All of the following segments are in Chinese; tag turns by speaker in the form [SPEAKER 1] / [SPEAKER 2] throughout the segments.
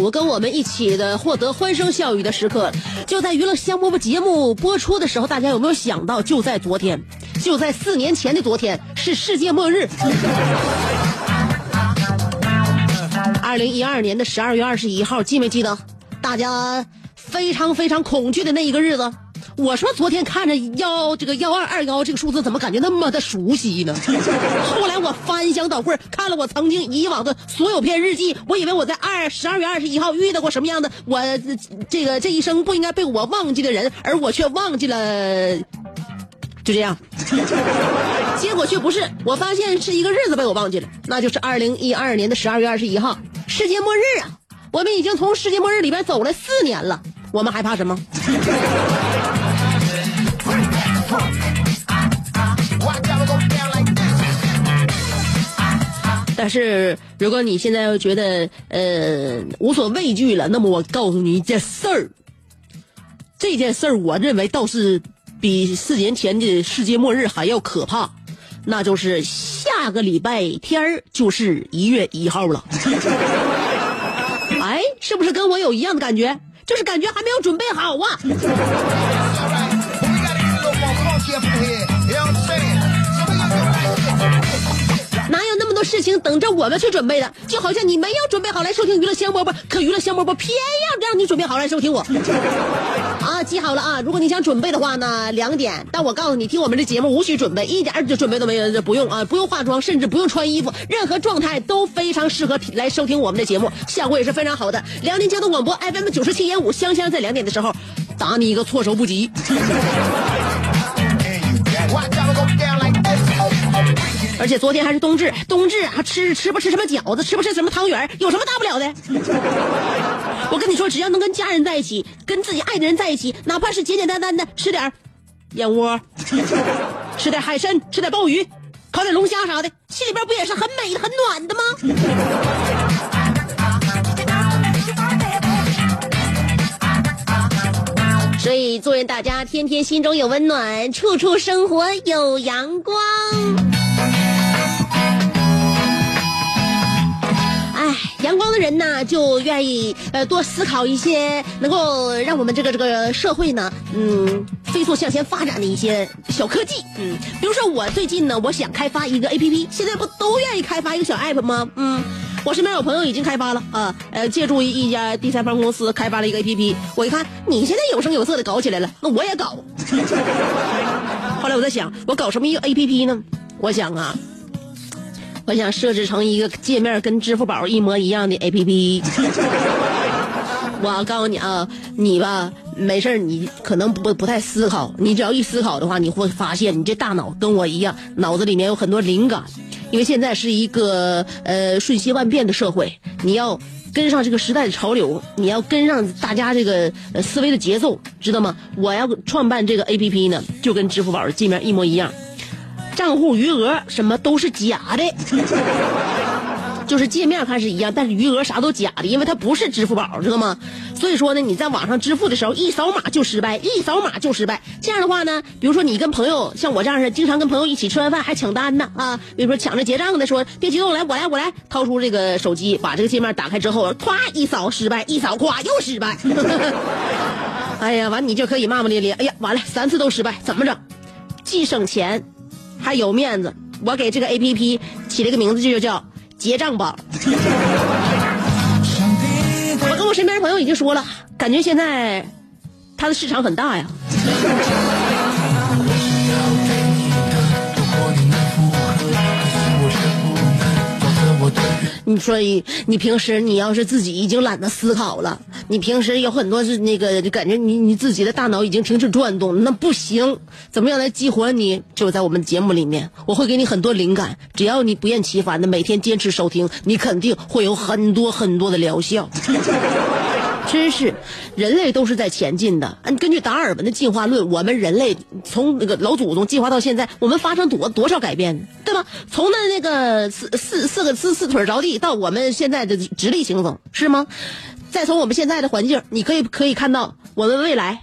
[SPEAKER 1] 我跟我们一起的获得欢声笑语的时刻。就在娱乐香饽饽节目播出的时候，大家有没有想到，就在昨天，就在四年前的昨天，是世界末日。二零一二年的十二月二十一号，记没记得？大家非常非常恐惧的那一个日子。我说昨天看着幺这个幺二二幺这个数字，怎么感觉那么的熟悉呢？后来我翻箱倒柜看了我曾经以往的所有篇日记，我以为我在二十二月二十一号遇到过什么样的我呃这个这一生不应该被我忘记的人，而我却忘记了，就这样。结果却不是，我发现是一个日子被我忘记了，那就是二零一二年的十二月二十一号，世界末日啊！我们已经从世界末日里边走了四年了，我们还怕什么？但是如果你现在又觉得呃无所畏惧了，那么我告诉你一件事儿，这件事儿我认为倒是比四年前的世界末日还要可怕，那就是下个礼拜天儿就是一月一号了。哎，是不是跟我有一样的感觉？就是感觉还没有准备好啊！事情等着我们去准备的？就好像你没有准备好来收听娱乐香饽饽，可娱乐香饽饽偏要让你准备好来收听我。啊，记好了啊！如果你想准备的话呢，两点。但我告诉你，听我们这节目无需准备，一点就准备都没有，不用啊，不用化妆，甚至不用穿衣服，任何状态都非常适合来收听我们的节目，效果也是非常好的。辽宁交通广播 FM 九十七点五，香香在两点的时候打你一个措手不及。而且昨天还是冬至，冬至还，吃吃不吃什么饺子，吃不吃什么汤圆，有什么大不了的？我跟你说，只要能跟家人在一起，跟自己爱的人在一起，哪怕是简简单单的吃点燕窝，吃点海参，吃点鲍鱼，烤点龙虾啥的，心里边不也是很美、很暖的吗？所以，祝愿大家天天心中有温暖，处处生活有阳光。阳光的人呢，就愿意呃多思考一些能够让我们这个这个社会呢，嗯，飞速向前发展的一些小科技。嗯，比如说我最近呢，我想开发一个 A P P，现在不都愿意开发一个小 App 吗？嗯。我身边有朋友已经开发了啊，呃，借助一家第三方公司开发了一个 A P P。我一看，你现在有声有色的搞起来了，那我也搞。后来我在想，我搞什么一个 A P P 呢？我想啊，我想设置成一个界面跟支付宝一模一样的 A P P。我告诉你啊，你吧没事儿你可能不不太思考，你只要一思考的话，你会发现你这大脑跟我一样，脑子里面有很多灵感。因为现在是一个呃瞬息万变的社会，你要跟上这个时代的潮流，你要跟上大家这个呃思维的节奏，知道吗？我要创办这个 A P P 呢，就跟支付宝的界面一模一样，账户余额什么都是假的。就是界面看是一样，但是余额啥都假的，因为它不是支付宝，知道吗？所以说呢，你在网上支付的时候，一扫码就失败，一扫码就失败。这样的话呢，比如说你跟朋友像我这样的，经常跟朋友一起吃完饭还抢单呢啊，比如说抢着结账的，说别激动，来我来我来，掏出这个手机，把这个界面打开之后，咵一扫失败，一扫咵又失败。哎呀，完你就可以骂骂咧咧，哎呀，完了三次都失败，怎么整？既省钱，还有面子。我给这个 A P P 起了个名字，就叫结账宝。我跟我身边的朋友已经说了，感觉现在它的市场很大呀。你说你平时你要是自己已经懒得思考了，你平时有很多是那个感觉你你自己的大脑已经停止转动，那不行。怎么样来激活你？就在我们节目里面，我会给你很多灵感。只要你不厌其烦的每天坚持收听，你肯定会有很多很多的疗效。真是，人类都是在前进的。按根据达尔文的进化论，我们人类从那个老祖宗进化到现在，我们发生多多少改变，对吧？从那那个四四四个四四腿着地，到我们现在的直立行走，是吗？再从我们现在的环境，你可以可以看到我们未来。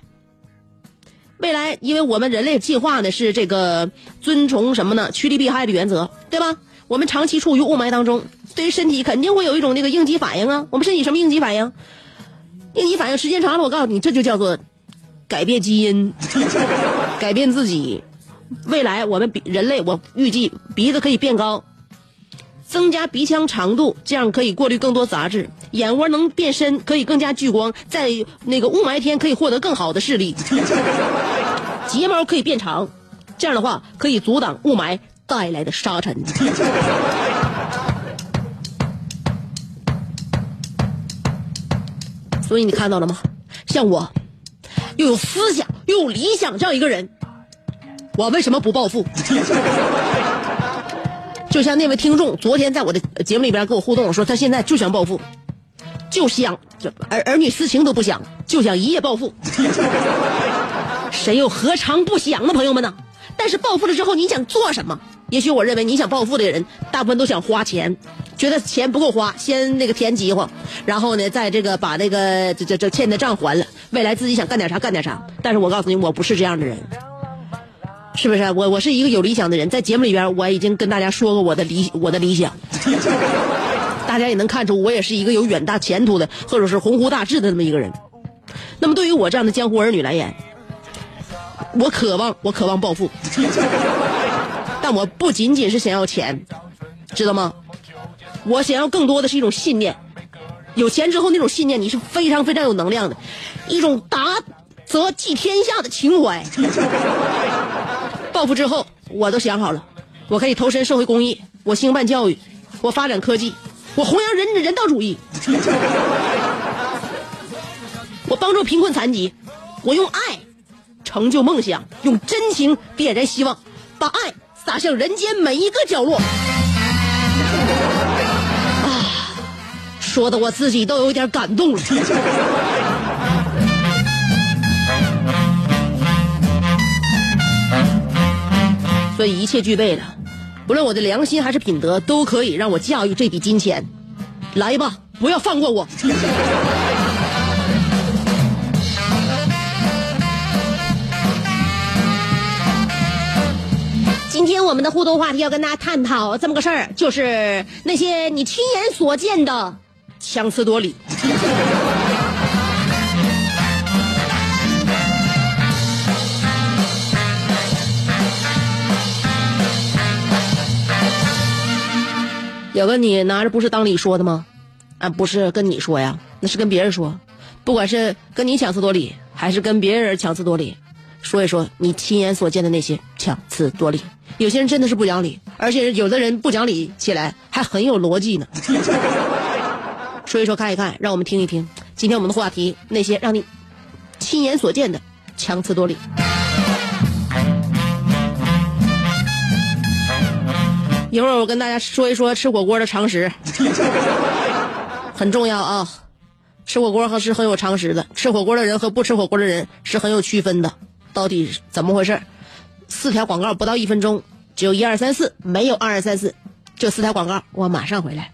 [SPEAKER 1] 未来，因为我们人类进化呢是这个遵从什么呢？趋利避害的原则，对吧？我们长期处于雾霾当中，对于身体肯定会有一种那个应激反应啊。我们身体什么应激反应？应激反应时间长了，我告诉你，这就叫做改变基因，改变自己。未来我们比人类，我预计鼻子可以变高，增加鼻腔长度，这样可以过滤更多杂质；眼窝能变深，可以更加聚光，在那个雾霾天可以获得更好的视力。睫毛可以变长，这样的话可以阻挡雾霾带来的沙尘。所以你看到了吗？像我，又有思想又有理想这样一个人，我为什么不暴富？就像那位听众昨天在我的节目里边跟我互动，说他现在就想暴富，就想儿儿女私情都不想，就想一夜暴富。谁又何尝不想呢，朋友们呢？但是暴富了之后，你想做什么？也许我认为你想暴富的人，大部分都想花钱，觉得钱不够花，先那个填饥荒，然后呢，再这个把那个这这这欠的账还了，未来自己想干点啥干点啥。但是我告诉你，我不是这样的人，是不是？我我是一个有理想的人，在节目里边我已经跟大家说过我的理我的理想，大家也能看出我也是一个有远大前途的，或者是鸿鹄大志的那么一个人。那么对于我这样的江湖儿女来言，我渴望我渴望暴富。但我不仅仅是想要钱，知道吗？我想要更多的是一种信念。有钱之后那种信念，你是非常非常有能量的，一种达则济天下的情怀。暴富之后，我都想好了，我可以投身社会公益，我兴办教育，我发展科技，我弘扬人人道主义，我帮助贫困残疾，我用爱成就梦想，用真情点燃希望，把爱。洒向人间每一个角落，说的我自己都有点感动了。所以一切具备了，不论我的良心还是品德，都可以让我驾驭这笔金钱。来吧，不要放过我。今天我们的互动话题要跟大家探讨这么个事儿，就是那些你亲眼所见的强词夺理。有个你拿着不是当理说的吗？啊，不是跟你说呀，那是跟别人说。不管是跟你强词夺理，还是跟别人强词夺理，说一说你亲眼所见的那些强词夺理。有些人真的是不讲理，而且有的人不讲理起来还很有逻辑呢。说一说看一看，让我们听一听。今天我们的话题，那些让你亲眼所见的强词夺理。一会儿我跟大家说一说吃火锅的常识，很重要啊。吃火锅还是很有常识的，吃火锅的人和不吃火锅的人是很有区分的。到底怎么回事？四条广告不到一分钟，只有一二三四，没有二二三四，就四条广告，我马上回来。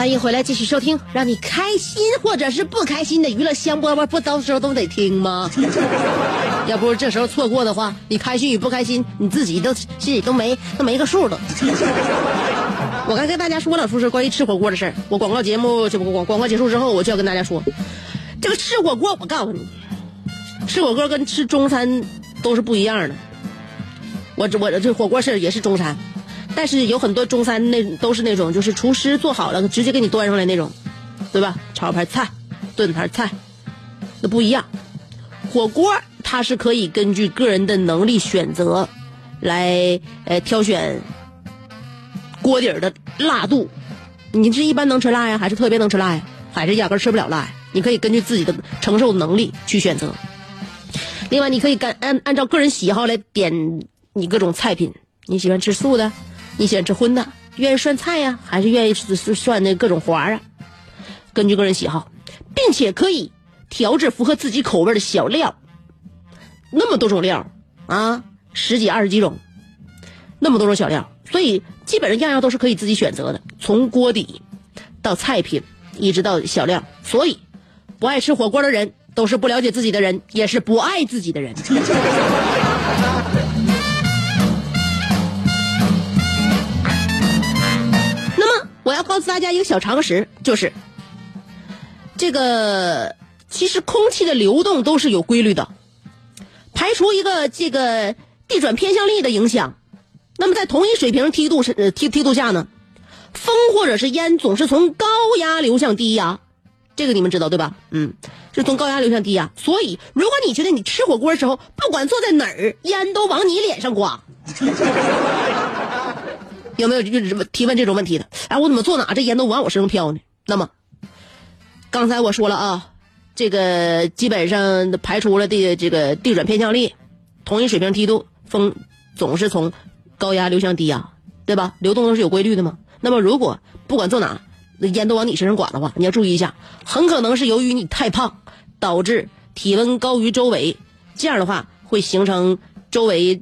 [SPEAKER 1] 欢迎回来继续收听，让你开心或者是不开心的娱乐香饽饽，不到时候都得听吗？要不这时候错过的话，你开心与不开心，你自己都心里都没都没个数了。我刚跟大家说了，说是关于吃火锅的事儿。我广告节目这不广广告结束之后，我就要跟大家说，这个吃火锅，我告诉你，吃火锅跟吃中餐都是不一样的。我这我这火锅是也是中餐，但是有很多中餐那都是那种就是厨师做好了直接给你端上来那种，对吧？炒盘菜、炖盘菜，那不一样。火锅它是可以根据个人的能力选择，来呃挑选锅底儿的辣度。你是一般能吃辣呀，还是特别能吃辣呀，还是压根吃不了辣呀？你可以根据自己的承受能力去选择。另外，你可以干按按照个人喜好来点你各种菜品。你喜欢吃素的，你喜欢吃荤的，愿意涮菜呀，还是愿意涮涮那各种花啊？根据个人喜好，并且可以调制符合自己口味的小料。那么多种料啊，十几二十几种，那么多种小料，所以基本上样样都是可以自己选择的，从锅底到菜品，一直到小料。所以，不爱吃火锅的人，都是不了解自己的人，也是不爱自己的人。告诉大家一个小常识，就是这个其实空气的流动都是有规律的。排除一个这个地转偏向力的影响，那么在同一水平梯度是梯梯度下呢，风或者是烟总是从高压流向低压，这个你们知道对吧？嗯，是从高压流向低压。所以，如果你觉得你吃火锅的时候，不管坐在哪儿，烟都往你脸上刮，有没有就是提问这种问题的？哎，我怎么坐哪，这烟都往我身上飘呢？那么，刚才我说了啊。这个基本上排除了地这个地转偏向力，同一水平梯度，风总是从高压流向低压，对吧？流动都是有规律的嘛。那么如果不管坐哪，那烟都往你身上刮的话，你要注意一下，很可能是由于你太胖，导致体温高于周围，这样的话会形成周围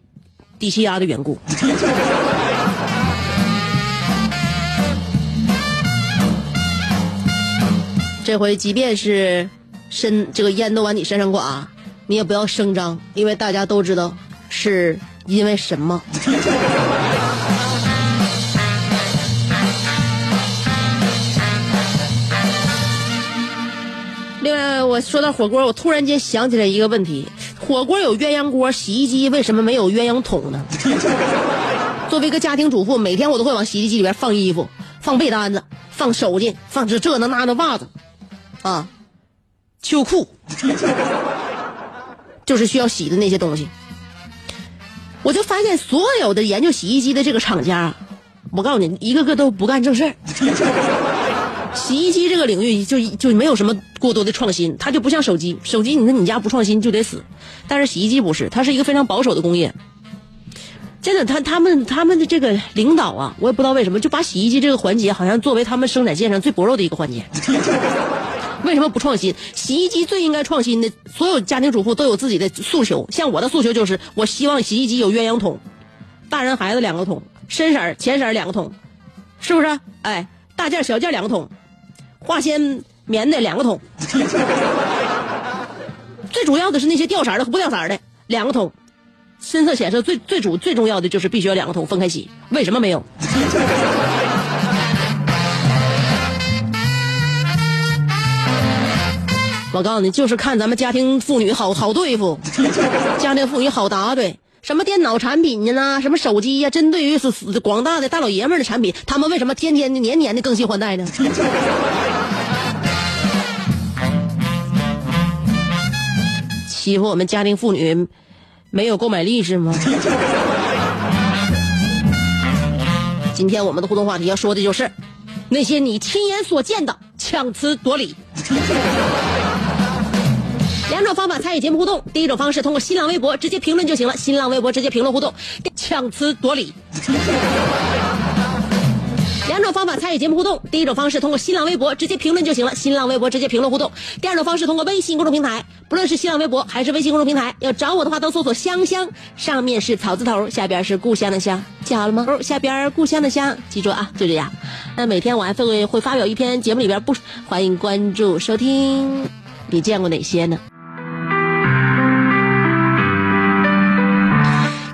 [SPEAKER 1] 低气压的缘故。这回即便是。身这个烟都往你身上刮，你也不要声张，因为大家都知道是因为什么。另外，我说到火锅，我突然间想起来一个问题：火锅有鸳鸯锅，洗衣机为什么没有鸳鸯桶呢？作为一个家庭主妇，每天我都会往洗衣机里边放衣服、放被单子、放手巾、放这这那那的袜子，啊。秋裤，就是需要洗的那些东西。我就发现所有的研究洗衣机的这个厂家，我告诉你，一个个都不干正事儿。洗衣机这个领域就就没有什么过多的创新，它就不像手机，手机你说你家不创新就得死，但是洗衣机不是，它是一个非常保守的工业。真的，他他们他们的这个领导啊，我也不知道为什么就把洗衣机这个环节好像作为他们生产线上最薄弱的一个环节。为什么不创新？洗衣机最应该创新的，所有家庭主妇都有自己的诉求。像我的诉求就是，我希望洗衣机有鸳鸯桶，大人孩子两个桶，深色浅色两个桶，是不是？哎，大件小件两个桶，化纤棉的两个桶，最主要的是那些掉色的和不掉色的两个桶，深色浅色最最主最重要的就是必须要两个桶分开洗。为什么没有？我告诉你，就是看咱们家庭妇女好好对付，家庭妇女好答对。什么电脑产品呢？什么手机呀？针对于是广大的大老爷们的产品，他们为什么天天、年年的更新换代呢？欺负我们家庭妇女没有购买力是吗？今天我们的互动话题要说的就是那些你亲眼所见的强词夺理。两种方法参与节目互动，第一种方式通过新浪微博直接评论就行了，新浪微博直接评论互动，强词夺理。两种方法参与节目互动，第一种方式通过新浪微博直接评论就行了，新浪微博直接评论互动。第二种方式通过微信公众平台，不论是新浪微博还是微信公众平台，要找我的话都搜索“香香”，上面是草字头，下边是故乡的乡，记好了吗？哦下边故乡的乡，记住啊，就这样。那每天我还会会发表一篇节目里边不欢迎关注收听，你见过哪些呢？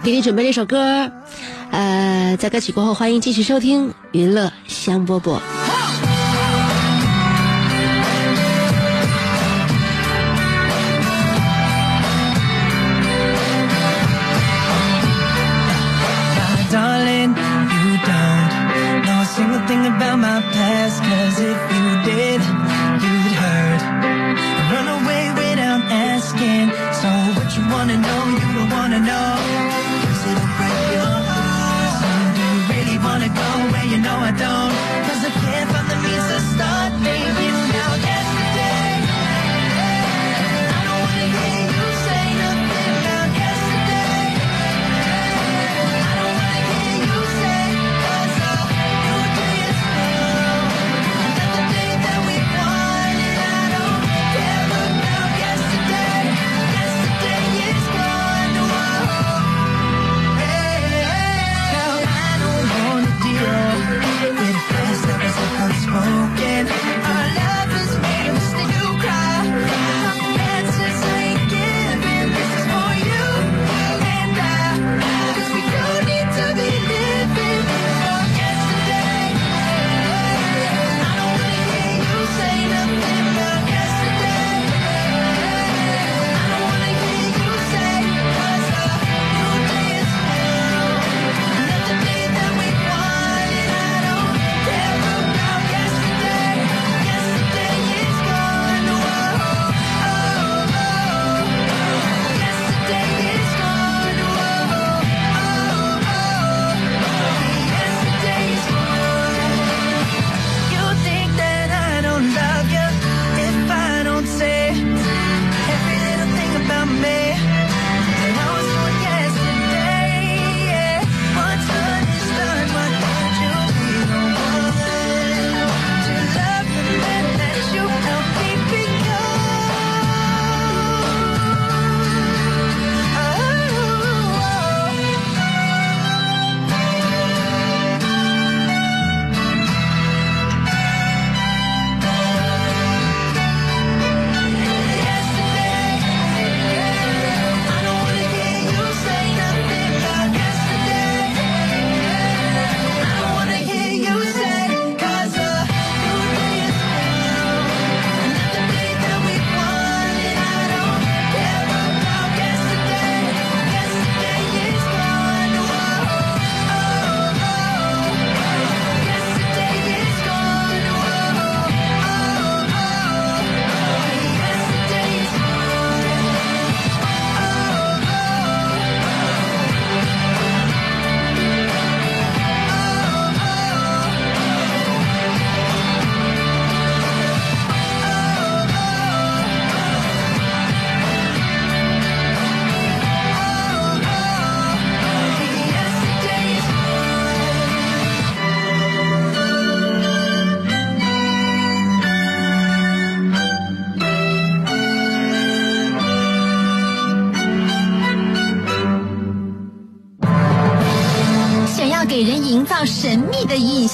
[SPEAKER 1] 给你准备了一首歌，呃，在歌曲过后，欢迎继续收听娱乐香饽饽。
[SPEAKER 2] My darling, you don't. Know. Know I don't?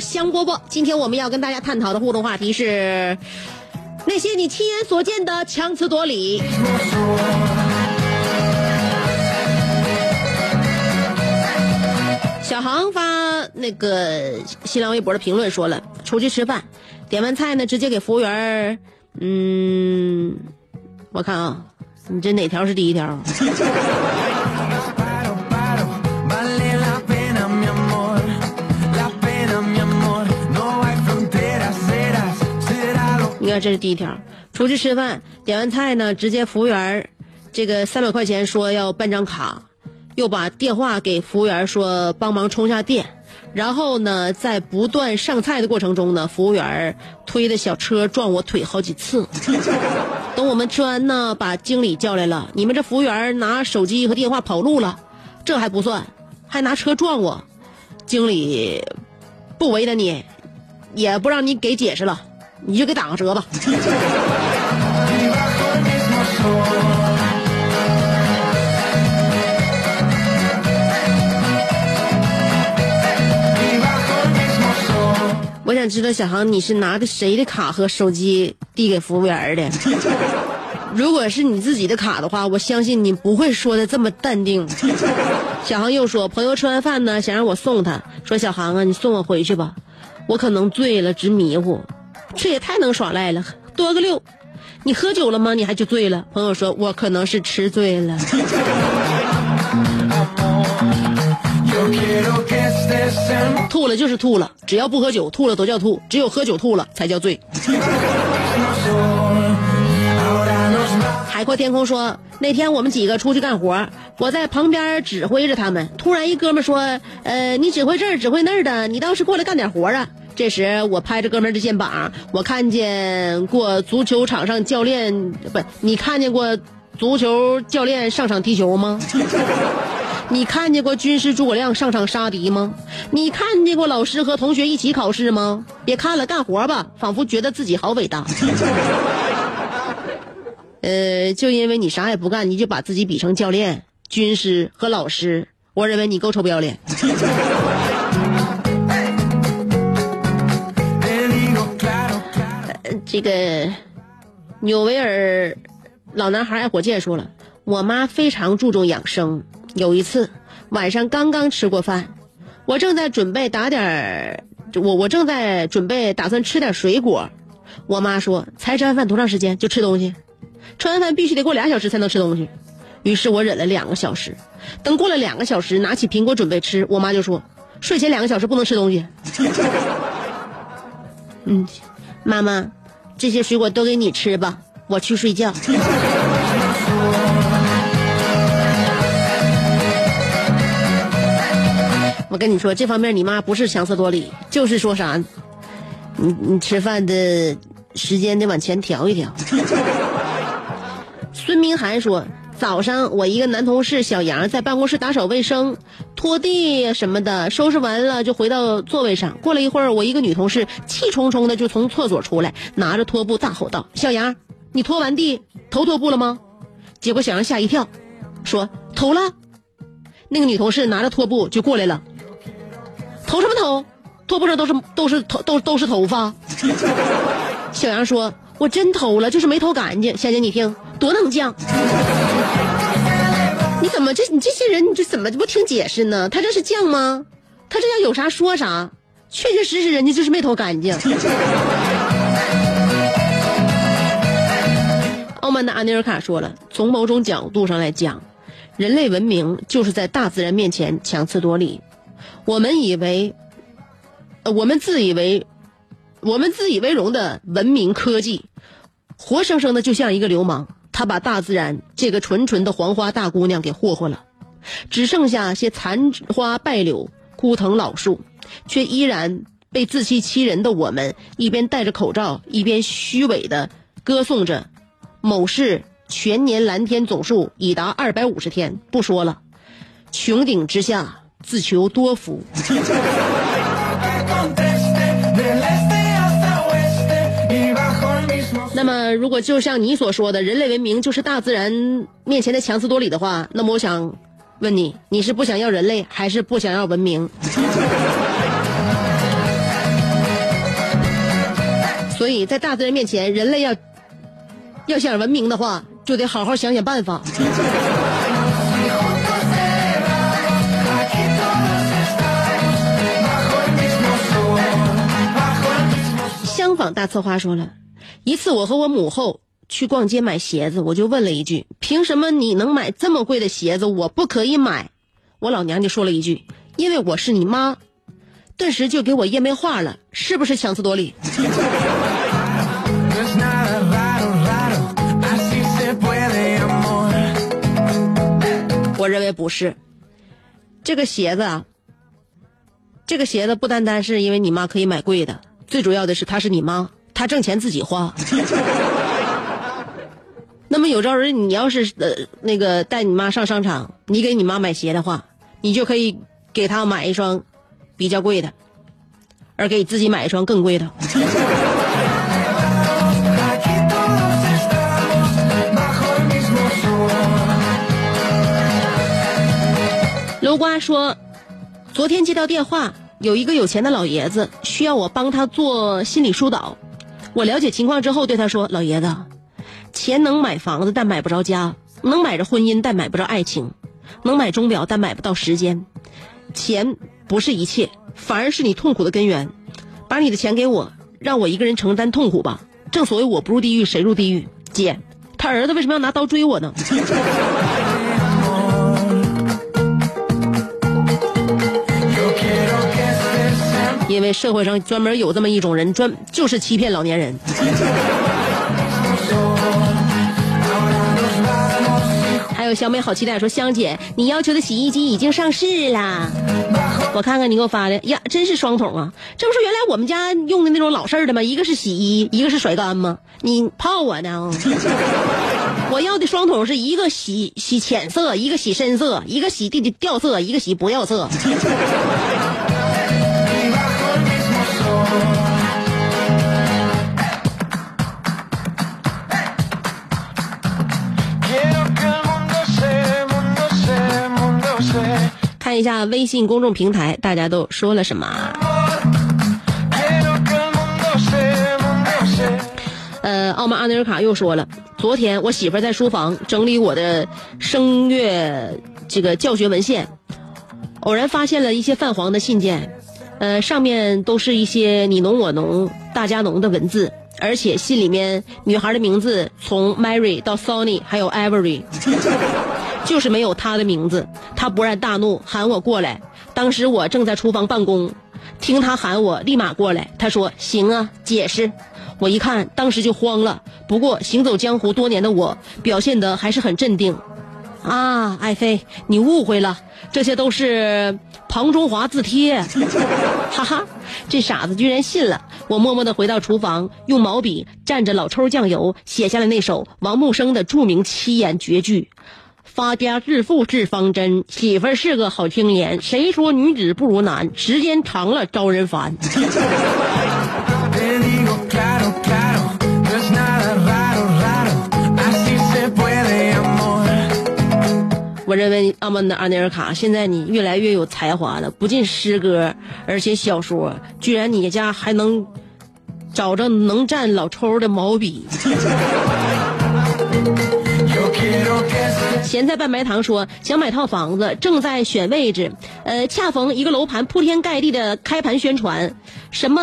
[SPEAKER 1] 香饽饽。今天我们要跟大家探讨的互动话题是那些你亲眼所见的强词夺理。小航发那个新浪微博的评论说了，出去吃饭，点完菜呢，直接给服务员，嗯，我看啊，你这哪条是第一条？这是第一条，出去吃饭，点完菜呢，直接服务员儿这个三百块钱说要办张卡，又把电话给服务员儿说帮忙充下电，然后呢，在不断上菜的过程中呢，服务员儿推的小车撞我腿好几次。等我们吃完呢，把经理叫来了，你们这服务员儿拿手机和电话跑路了，这还不算，还拿车撞我，经理不为难你，也不让你给解释了，你就给打个折吧。我想知道小航你是拿的谁的卡和手机递给服务员的？如果是你自己的卡的话，我相信你不会说的这么淡定。小航又说，朋友吃完饭呢，想让我送他，说小航啊，你送我回去吧，我可能醉了，直迷糊，这也太能耍赖了，多个六。你喝酒了吗？你还就醉了？朋友说，我可能是吃醉了。吐了就是吐了，只要不喝酒，吐了都叫吐，只有喝酒吐了才叫醉。海阔天空说，那天我们几个出去干活，我在旁边指挥着他们。突然一哥们说：“呃，你指挥这儿，指挥那儿的，你倒是过来干点活啊！”这时我拍着哥们儿的肩膀，我看见过足球场上教练不？你看见过足球教练上场踢球吗？你看见过军师诸葛亮上场杀敌吗？你看见过老师和同学一起考试吗？别看了，干活吧，仿佛觉得自己好伟大。呃，就因为你啥也不干，你就把自己比成教练、军师和老师，我认为你够臭不要脸。这个纽维尔老男孩爱火箭说了，我妈非常注重养生。有一次晚上刚刚吃过饭，我正在准备打点儿，我我正在准备打算吃点水果，我妈说才吃完饭多长时间就吃东西，吃完饭必须得过俩小时才能吃东西。于是我忍了两个小时，等过了两个小时，拿起苹果准备吃，我妈就说睡前两个小时不能吃东西。嗯，妈妈，这些水果都给你吃吧，我去睡觉。我跟你说，这方面你妈不是强词夺理，就是说啥，你你吃饭的时间得往前调一调。孙明涵说，早上我一个男同事小杨在办公室打扫卫生、拖地什么的，收拾完了就回到座位上。过了一会儿，我一个女同事气冲冲的就从厕所出来，拿着拖布大吼道：“小杨，你拖完地投拖布了吗？”结果小杨吓一跳，说：“投了。”那个女同事拿着拖布就过来了，头什么头？拖布上都是都是头都都是头发。小杨说：“我真投了，就是没投干净。”小姐，你听，多能犟！怎么这你这些人你这怎么不听解释呢？他这是犟吗？他这要有啥说啥，确确实实人家就是没偷干净。傲慢的阿尼尔卡说了，从某种角度上来讲，人类文明就是在大自然面前强词夺理。我们以为，我们自以为，我们自以为荣的文明科技，活生生的就像一个流氓，他把大自然这个纯纯的黄花大姑娘给霍霍了，只剩下些残花败柳、枯藤老树，却依然被自欺欺人的我们一边戴着口罩，一边虚伪的歌颂着。某市全年蓝天总数已达二百五十天，不说了，穹顶之下自求多福。那么，如果就像你所说的，人类文明就是大自然面前的强词夺理的话，那么我想问你，你是不想要人类，还是不想要文明？所以在大自然面前，人类要要想文明的话，就得好好想想办法。相仿大策划说了，一次我和我母后去逛街买鞋子，我就问了一句：“凭什么你能买这么贵的鞋子，我不可以买？”我老娘就说了一句：“因为我是你妈。”顿时就给我噎没话了，是不是强词夺理.我认为不是。这个鞋子啊，这个鞋子不单单是因为你妈可以买贵的，最主要的是她是你妈，他挣钱自己花。那么有朝日你要是呃那个带你妈上商场，你给你妈买鞋的话，你就可以给她买一双比较贵的，而给自己买一双更贵的。刘瓜说，昨天接到电话，有一个有钱的老爷子需要我帮他做心理疏导。我了解情况之后对他说：“老爷子，钱能买房子，但买不着家；能买着婚姻，但买不着爱情；能买钟表，但买不到时间。钱不是一切，反而是你痛苦的根源。把你的钱给我，让我一个人承担痛苦吧。正所谓我不入地狱谁入地狱？姐，他儿子为什么要拿刀追我呢？”因为社会上专门有这么一种人，专就是欺骗老年人。还有小美好期待说，香姐，你要求的洗衣机已经上市啦。我看看你给我发的呀，真是双桶啊！这不是原来我们家用的那种老式儿的吗？一个是洗衣，一个是甩干吗？你泡我呢？我要的双桶是一个洗洗浅色，一个洗深色，一个洗地掉色，一个洗不掉色。看一下微信公众平台，大家都说了什么？呃，奥马阿内尔卡又说了，昨天我媳妇在书房整理我的声乐这个教学文献，偶然发现了一些泛黄的信件，呃，上面都是一些你侬我侬、大家侬的文字，而且信里面女孩的名字从 Mary 到 Sony 还有 Avery，就是没有他的名字。他勃然大怒，喊我过来。当时我正在厨房办公，听他喊我，立马过来。他说：“行啊，解释。”我一看，当时就慌了。不过行走江湖多年的我，表现得还是很镇定。啊，爱妃，你误会了，这些都是庞中华字帖。哈哈，这傻子居然信了。我默默地回到厨房，用毛笔蘸着老抽酱油，写下了那首王木生的著名七言绝句。发家致富是方针，媳妇儿是个好青年。谁说女子不如男？时间长了招人烦。我认为阿曼达·阿内尔卡，现在你越来越有才华了，不仅诗歌，而且小说，居然你家还能找着能蘸老抽的毛笔。咸菜拌白糖说想买套房子，正在选位置，呃，恰逢一个楼盘铺天盖地的开盘宣传，什么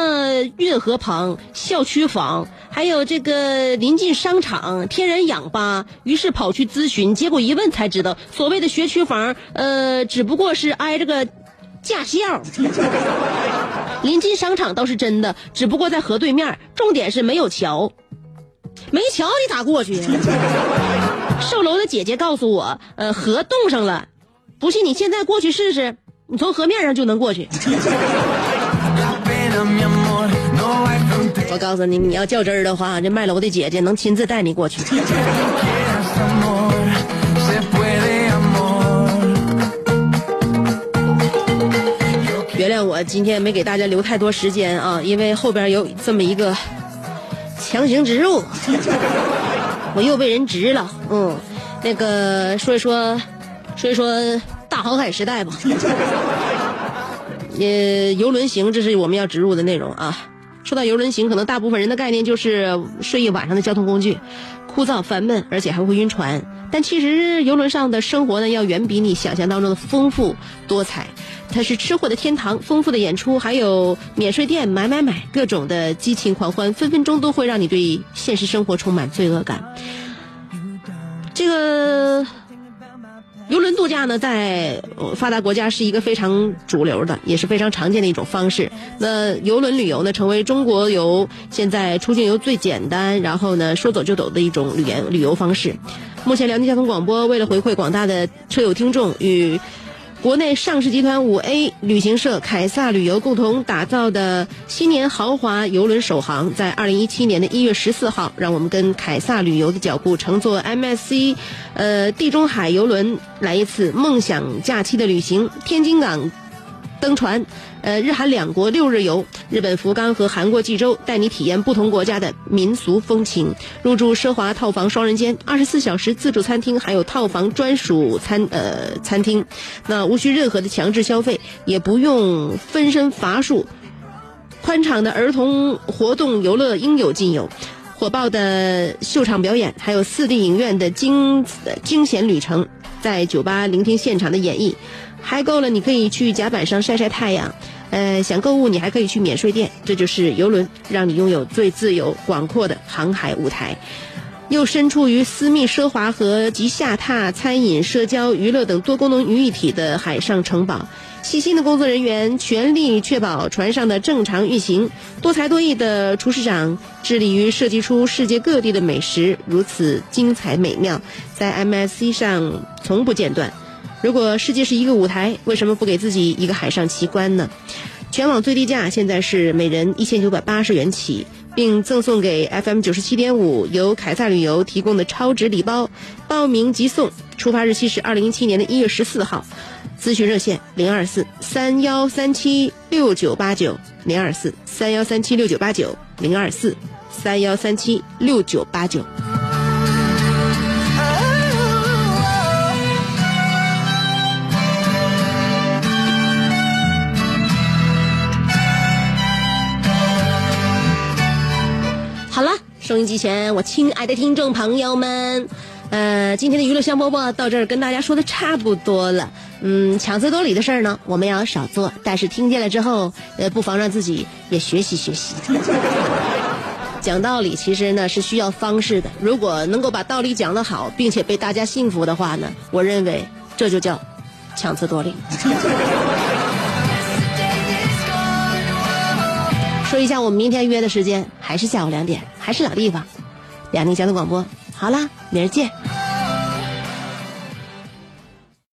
[SPEAKER 1] 运河旁、校区房，还有这个临近商场、天然氧吧，于是跑去咨询，结果一问才知道，所谓的学区房，呃，只不过是挨着个驾校。临近商场倒是真的，只不过在河对面，重点是没有桥，没桥你咋过去呀？售楼的姐姐告诉我，呃，河冻上了，不信你现在过去试试，你从河面上就能过去。我告诉你，你要较真儿的话，这卖楼的姐姐能亲自带你过去。原谅我今天没给大家留太多时间啊，因为后边有这么一个强行植入，我又被人植了。嗯，那个说一说，说一说大航海时代吧。呃，游轮行，这是我们要植入的内容啊。说到游轮行，可能大部分人的概念就是睡一晚上的交通工具，枯燥烦闷，而且还会晕船。但其实游轮上的生活呢，要远比你想象当中的丰富多彩。它是吃货的天堂，丰富的演出，还有免税店买买买，各种的激情狂欢，分分钟都会让你对现实生活充满罪恶感。这个游轮度假呢，在发达国家是一个非常主流的，也是非常常见的一种方式。那游轮旅游呢，成为中国游现在出境游最简单，然后呢说走就走的一种旅游旅游方式。目前，辽宁交通广播为了回馈广大的车友听众，与国内上市集团五 A 旅行社凯撒旅游共同打造的新年豪华游轮首航，在二零一七年的一月十四号，让我们跟凯撒旅游的脚步，乘坐 MSC，呃地中海游轮来一次梦想假期的旅行。天津港登船，呃，日韩两国六日游，日本福冈和韩国济州，带你体验不同国家的民俗风情。入住奢华套房双人间，二十四小时自助餐厅，还有套房专属餐呃餐厅，那无需任何的强制消费，也不用分身乏术。宽敞的儿童活动游乐应有尽有，火爆的秀场表演，还有四 D 影院的惊惊险旅程，在酒吧聆听现场的演绎，还够了，你可以去甲板上晒晒太阳。呃，想购物你还可以去免税店，这就是游轮，让你拥有最自由广阔的航海舞台。又身处于私密奢华和集下榻、餐饮、社交、娱乐等多功能于一体的海上城堡。细心的工作人员全力确保船上的正常运行，多才多艺的厨师长致力于设计出世界各地的美食，如此精彩美妙，在 MSC 上从不间断。如果世界是一个舞台，为什么不给自己一个海上奇观呢？全网最低价现在是每人一千九百八十元起，并赠送给 FM 九十七点五由凯撒旅游提供的超值礼包，报名即送，出发日期是二零一七年的一月十四号。咨询热线零二四三幺三七六九八九零二四三幺三七六九八九零二四三幺三七六九八九。收音机前我亲爱的听众朋友们，呃，今天的娱乐香饽饽到这儿跟大家说的差不多了。嗯，强词夺理的事儿呢，我们要少做，但是听见了之后，呃，不妨让自己也学习学习。讲道理其实呢是需要方式的，如果能够把道理讲得好，并且被大家信服的话呢，我认为这就叫强词夺理。说一下我们明天约的时间，还是下午两点，还是老地方，辽宁交通广播。好啦，明儿见。